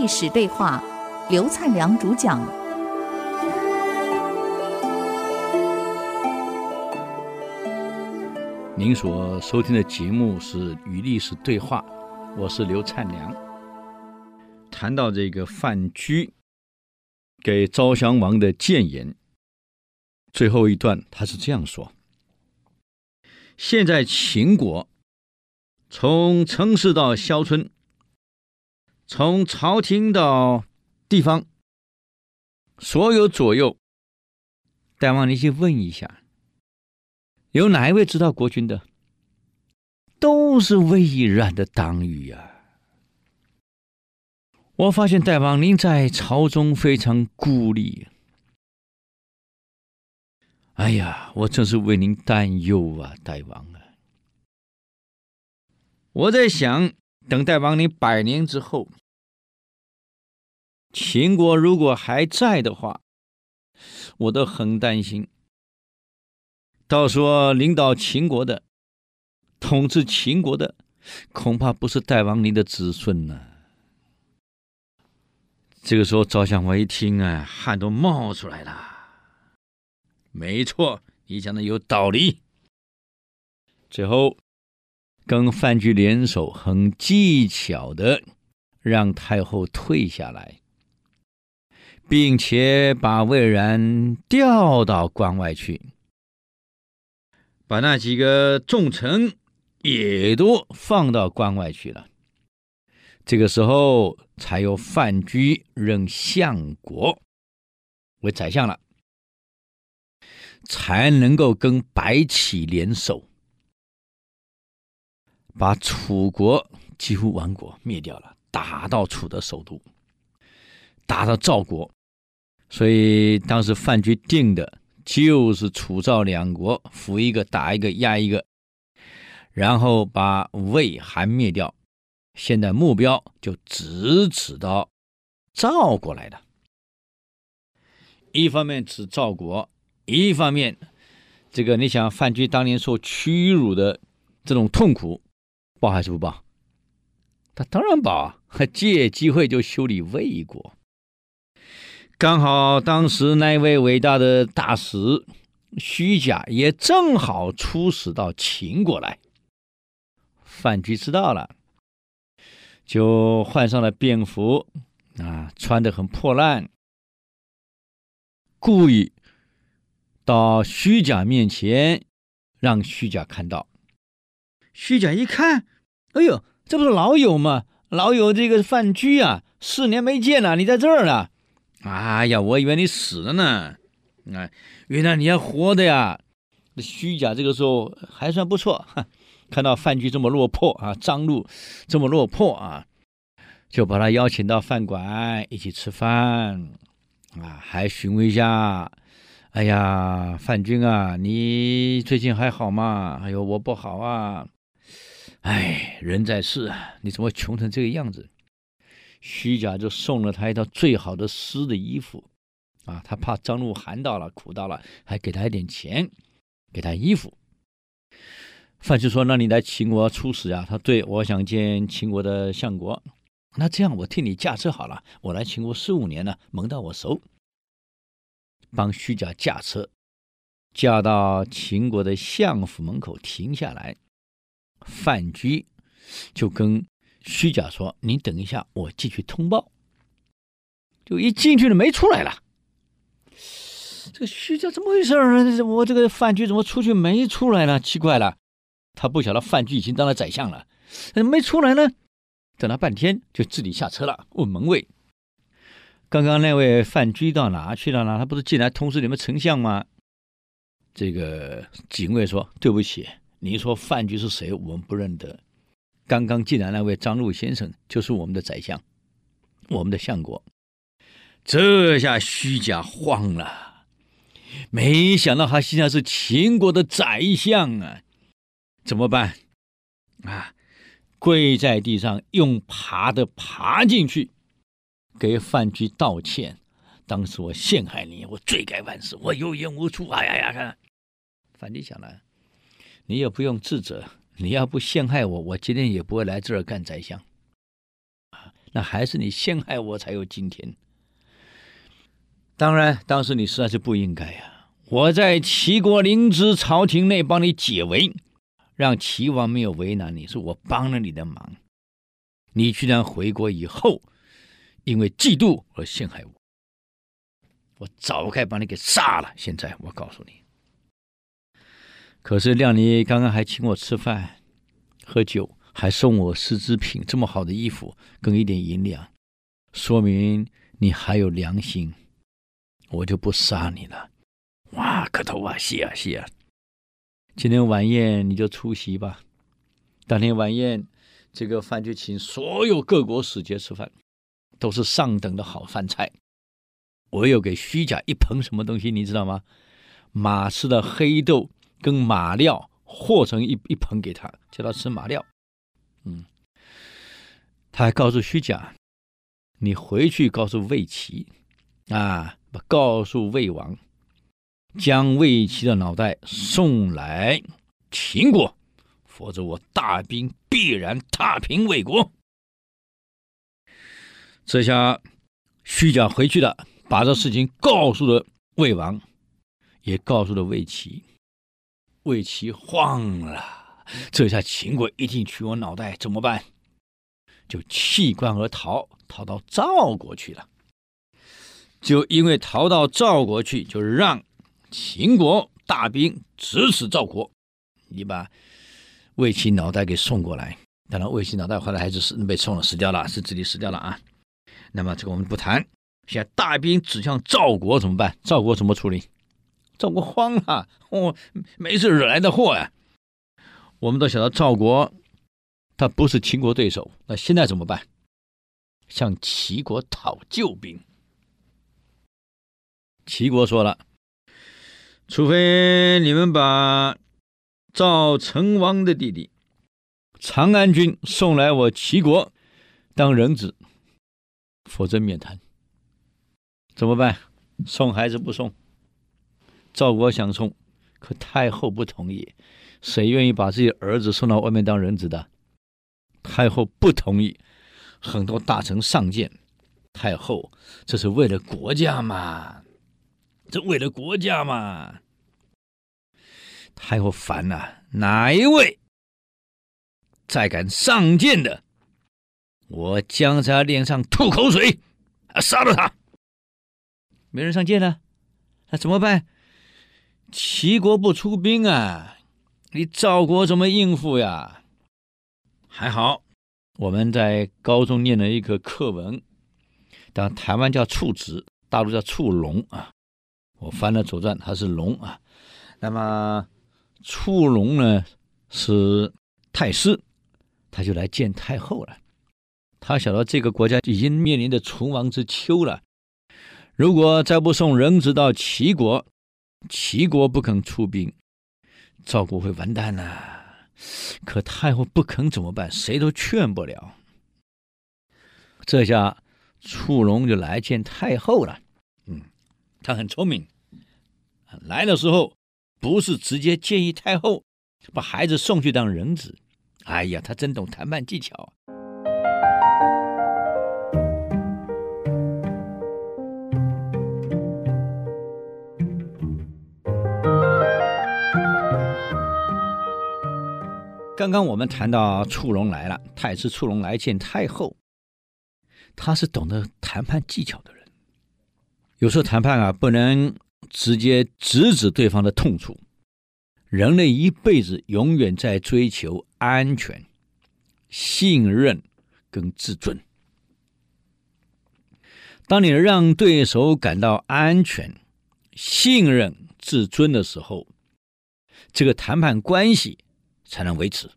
历史对话，刘灿良主讲。您所收听的节目是《与历史对话》，我是刘灿良。谈到这个范雎给昭襄王的谏言，最后一段他是这样说：“现在秦国。”从城市到乡村，从朝廷到地方，所有左右，大王，你去问一下，有哪一位知道国君的？都是魏冉的党羽呀！我发现大王您在朝中非常孤立，哎呀，我真是为您担忧啊，大王啊！我在想，等待王你百年之后，秦国如果还在的话，我都很担心。到时候领导秦国的、统治秦国的，恐怕不是大王您的子孙呢。这个时候，赵襄王一听啊，汗都冒出来了。没错，你讲的有道理。最后。跟范雎联手，很技巧的让太后退下来，并且把魏然调到关外去，把那几个重臣也都放到关外去了。这个时候，才由范雎任相国为宰相了，才能够跟白起联手。把楚国几乎亡国灭掉了，打到楚的首都，打到赵国，所以当时范雎定的就是楚赵两国，扶一个打一个压一个，然后把魏韩灭掉。现在目标就直指到赵国来了。一方面指赵国，一方面这个你想范雎当年受屈辱的这种痛苦。报还是不报？他当然报，借机会就修理魏国。刚好当时那位伟大的大使虚假也正好出使到秦国来。范雎知道了，就换上了便服，啊，穿得很破烂，故意到虚假面前，让虚假看到。虚假一看，哎呦，这不是老友吗？老友这个范雎啊，四年没见了，你在这儿呢？哎呀，我以为你死了呢。哎，原来你还活的呀！虚假这个时候还算不错，看到范雎这么落魄啊，张陆这么落魄啊，就把他邀请到饭馆一起吃饭啊，还询问一下。哎呀，范君啊，你最近还好吗？哎呦，我不好啊。哎，人在世啊，你怎么穷成这个样子？虚假就送了他一套最好的丝的衣服，啊，他怕张路寒到了、苦到了，还给他一点钱，给他衣服。范雎说：“那你来秦国出使啊？”他对，我想见秦国的相国。那这样，我替你驾车好了。我来秦国十五年了，门到我熟，帮虚假驾车，驾到秦国的相府门口停下来。范雎就跟虚假说：“你等一下，我进去通报。”就一进去了，没出来了。这个虚假怎么回事呢？我这个范雎怎么出去没出来呢？奇怪了，他不晓得范雎已经当了宰相了，怎么没出来呢？等了半天，就自己下车了，问门卫：“刚刚那位范雎到哪去了呢？他不是进来通知你们丞相吗？”这个警卫说：“对不起。”你说范雎是谁？我们不认得。刚刚进来那位张陆先生就是我们的宰相，我们的相国。这下虚假慌了，没想到他现在是秦国的宰相啊，怎么办？啊，跪在地上，用爬的爬进去，给范雎道歉。当时我陷害你，我罪该万死，我有眼无珠。哎呀呀，看，范雎想了。你也不用自责，你要不陷害我，我今天也不会来这儿干宰相。啊，那还是你陷害我才有今天。当然，当时你实在是不应该呀、啊！我在齐国临淄朝廷内帮你解围，让齐王没有为难你，是我帮了你的忙。你居然回国以后，因为嫉妒而陷害我，我早该把你给杀了。现在我告诉你，可是亮你刚刚还请我吃饭、喝酒，还送我丝织品，这么好的衣服跟一点银两，说明你还有良心。我就不杀你了，哇，磕头啊，谢啊，谢啊！今天晚宴你就出席吧。当天晚宴，这个饭就请所有各国使节吃饭，都是上等的好饭菜。我有给虚假一盆什么东西，你知道吗？马吃的黑豆跟马料和成一一盆给他，叫他吃马料。嗯，他还告诉虚假，你回去告诉魏齐啊。告诉魏王，将魏齐的脑袋送来秦国，否则我大兵必然踏平魏国。这下虚假回去了，把这事情告诉了魏王，也告诉了魏齐。魏齐慌了，这下秦国一定取我脑袋，怎么办？就弃官而逃，逃到赵国去了。就因为逃到赵国去，就让秦国大兵直指赵国。你把魏齐脑袋给送过来，当然魏齐脑袋后来还是死被送了，死掉了，是自己死掉了啊。那么这个我们不谈。现在大兵指向赵国怎么办？赵国怎么处理？赵国慌了，哦，没事惹来的祸呀。我们都晓得赵国他不是秦国对手，那现在怎么办？向齐国讨救兵。齐国说了：“除非你们把赵成王的弟弟长安君送来我齐国当人质，否则免谈。怎么办？送还是不送？赵国想送，可太后不同意。谁愿意把自己儿子送到外面当人质的？太后不同意。很多大臣上谏，太后这是为了国家嘛。”这为了国家嘛，太后烦了。哪一位再敢上谏的，我将在他脸上吐口水，啊杀了他。没人上谏了，那怎么办？齐国不出兵啊，你赵国怎么应付呀？还好，我们在高中念了一个课文，当台湾叫处子，大陆叫处龙啊。我翻了《左传》，他是龙啊。那么处龙呢是太师，他就来见太后了。他晓得这个国家已经面临着存亡之秋了。如果再不送人质到齐国，齐国不肯出兵，赵国会完蛋呐。可太后不肯怎么办？谁都劝不了。这下触龙就来见太后了。嗯。他很聪明，来的时候不是直接建议太后把孩子送去当人质。哎呀，他真懂谈判技巧。刚刚我们谈到触龙来了，太师触龙来见太后，他是懂得谈判技巧的人。有时候谈判啊，不能直接直指对方的痛处。人类一辈子永远在追求安全、信任跟自尊。当你让对手感到安全、信任、自尊的时候，这个谈判关系才能维持。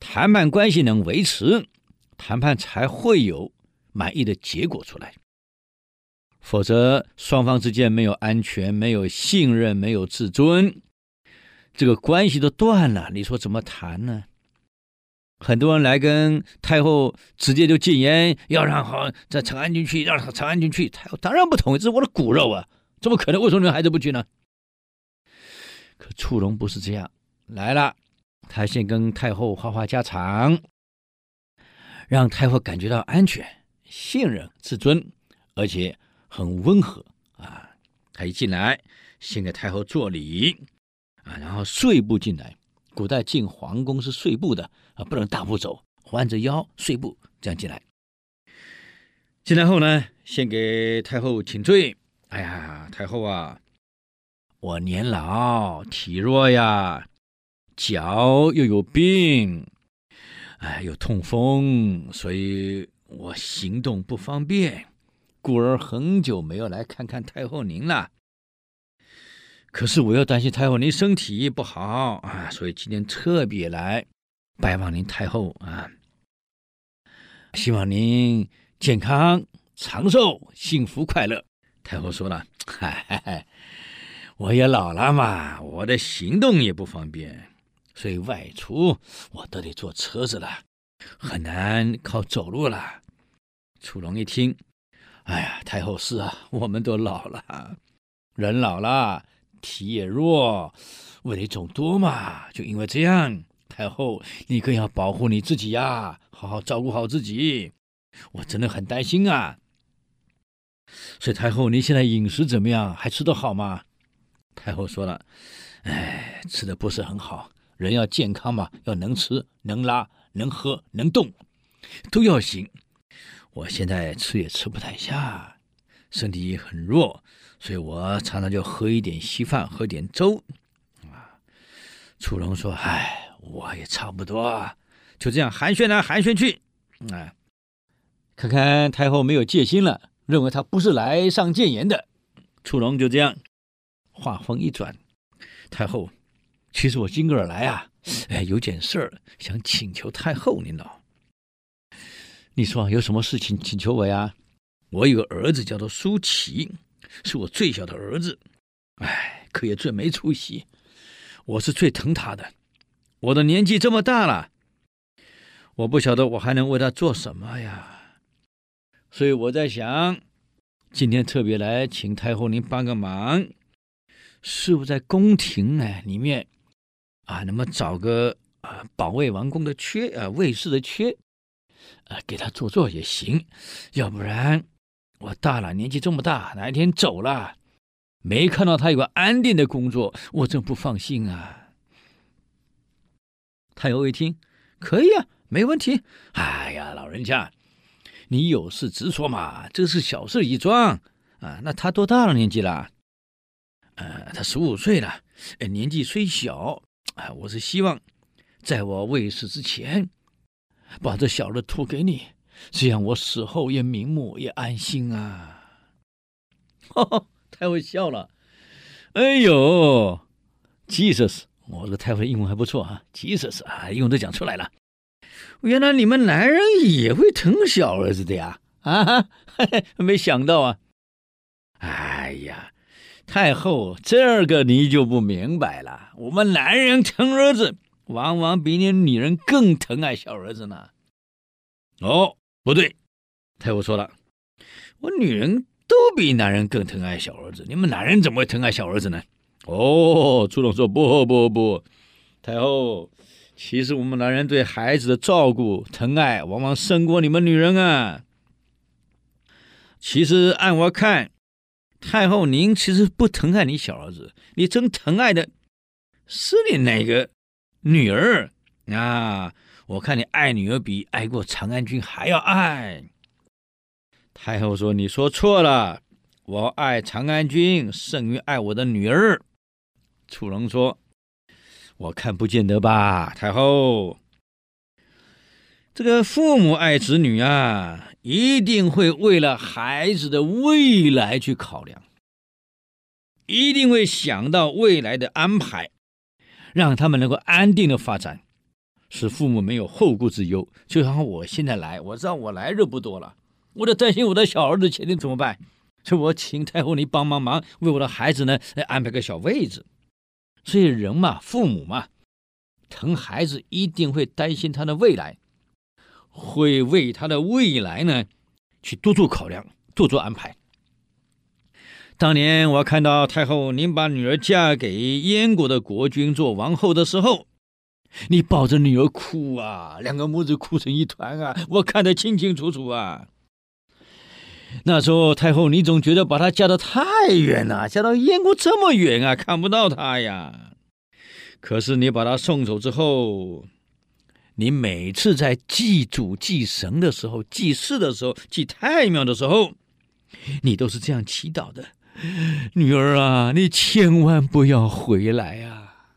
谈判关系能维持，谈判才会有满意的结果出来。否则，双方之间没有安全、没有信任、没有自尊，这个关系都断了。你说怎么谈呢？很多人来跟太后直接就进言，要让好在长安君去，让长安君去。太后当然不同意，这是我的骨肉啊，怎么可能？为什么你们孩子不去呢？可触龙不是这样，来了，他先跟太后话话家常，让太后感觉到安全、信任、自尊，而且很温和啊。他一进来，先给太后作礼啊，然后碎步进来。古代进皇宫是碎步的啊，不能大步走，弯着腰碎步这样进来。进来后呢，先给太后请罪。哎呀，太后啊，我年老体弱呀，脚又有病。哎，有痛风，所以我行动不方便，故而很久没有来看看太后您了。可是我又担心太后您身体不好啊，所以今天特别来拜望您太后啊，希望您健康长寿、幸福快乐。太后说了：“ 嗨，我也老了嘛，我的行动也不方便。”所以外出我都得坐车子了，很难靠走路了。楚龙一听，哎呀，太后是啊，我们都老了，人老了体也弱，问题总多嘛。就因为这样，太后你更要保护你自己呀，好好照顾好自己。我真的很担心啊。所以太后你现在饮食怎么样？还吃得好吗？太后说了，哎，吃的不是很好。人要健康嘛，要能吃能拉能喝能动，都要行。我现在吃也吃不太下，身体很弱，所以我常常就喝一点稀饭，喝点粥。啊，楚龙说：“哎，我也差不多，就这样寒暄来寒暄去。啊，看看太后没有戒心了，认为他不是来上谏言的。楚龙就这样，话锋一转，太后。”其实我今个儿来啊，哎，有件事儿想请求太后您了。你说有什么事情请求我呀？我有个儿子叫做舒淇，是我最小的儿子，哎，可也最没出息。我是最疼他的。我的年纪这么大了，我不晓得我还能为他做什么呀。所以我在想，今天特别来请太后您帮个忙，是不是在宫廷呢里面？啊，那么找个啊保卫王宫的缺啊卫士的缺，啊给他做做也行，要不然我大了年纪这么大，哪一天走了，没看到他有个安定的工作，我真不放心啊。太后一听，可以啊，没问题。哎呀，老人家，你有事直说嘛，这是小事一桩啊。那他多大了年纪了？呃，他十五岁了，呃，年纪虽小。我是希望在我未死之前，把这小的托给你，这样我死后也瞑目也安心啊！哈哈，太后笑了。哎呦，Jesus，我这个太后英文还不错啊，Jesus 啊，英文都讲出来了。原来你们男人也会疼小儿子的呀？啊，嘿嘿，没想到啊！哎呀。太后，这个你就不明白了。我们男人疼儿子，往往比你女人更疼爱小儿子呢。哦，不对，太后说了，我女人都比男人更疼爱小儿子，你们男人怎么会疼爱小儿子呢？哦，朱总说不不不，太后，其实我们男人对孩子的照顾疼爱，往往胜过你们女人啊。其实按我看。太后，您其实不疼爱你小儿子，你真疼爱的是你那个女儿啊！我看你爱女儿比爱过长安君还要爱。太后说：“你说错了，我爱长安君胜于爱我的女儿。”楚龙说：“我看不见得吧，太后。这个父母爱子女啊。”一定会为了孩子的未来去考量，一定会想到未来的安排，让他们能够安定的发展，使父母没有后顾之忧。就像我现在来，我知道我来日不多了，我就担心我的小儿子前天怎么办，所以我请太后你帮帮忙，为我的孩子呢来安排个小位置。所以人嘛，父母嘛，疼孩子一定会担心他的未来。会为他的未来呢，去多做考量，多做安排。当年我看到太后您把女儿嫁给燕国的国君做王后的时候，你抱着女儿哭啊，两个母子哭成一团啊，我看得清清楚楚啊。那时候太后，你总觉得把她嫁得太远了，嫁到燕国这么远啊，看不到她呀。可是你把她送走之后，你每次在祭祖、祭神的时候、祭祀的时候、祭太庙的时候，你都是这样祈祷的：女儿啊，你千万不要回来啊！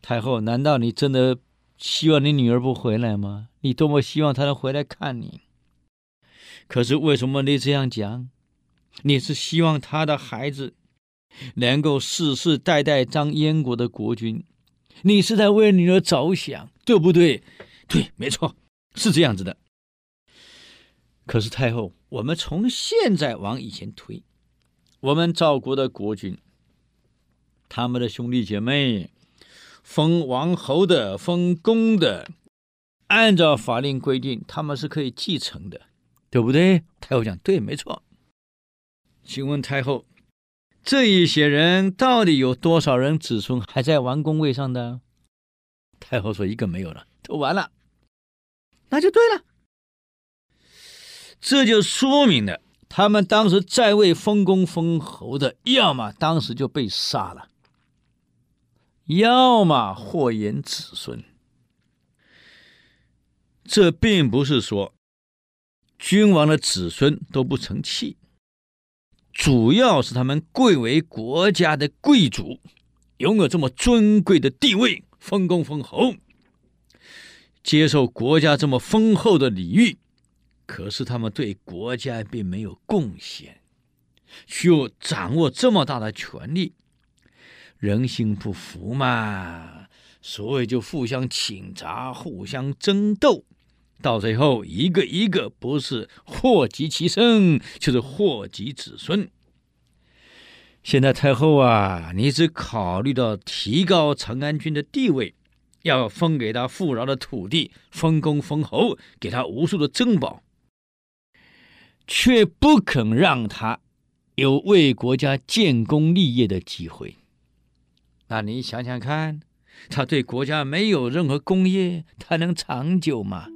太后，难道你真的希望你女儿不回来吗？你多么希望她能回来看你。可是为什么你这样讲？你是希望他的孩子能够世世代代当燕国的国君，你是在为女儿着想，对不对？对，没错，是这样子的。可是太后，我们从现在往以前推，我们赵国的国君，他们的兄弟姐妹，封王侯的、封公的，按照法令规定，他们是可以继承的。对不对？太后讲对，没错。请问太后，这一些人到底有多少人子孙还在王公位上的？太后说一个没有了，都完了。那就对了，这就说明了他们当时在位封公封侯的，要么当时就被杀了，要么祸延子孙。这并不是说。君王的子孙都不成器，主要是他们贵为国家的贵族，拥有这么尊贵的地位，封公封侯，接受国家这么丰厚的礼遇，可是他们对国家并没有贡献，却又掌握这么大的权力，人心不服嘛，所以就互相倾轧，互相争斗。到最后，一个一个不是祸及其身，就是祸及子孙。现在太后啊，你只考虑到提高长安君的地位，要封给他富饶的土地，封公封侯，给他无数的珍宝，却不肯让他有为国家建功立业的机会。那你想想看，他对国家没有任何功业，他能长久吗？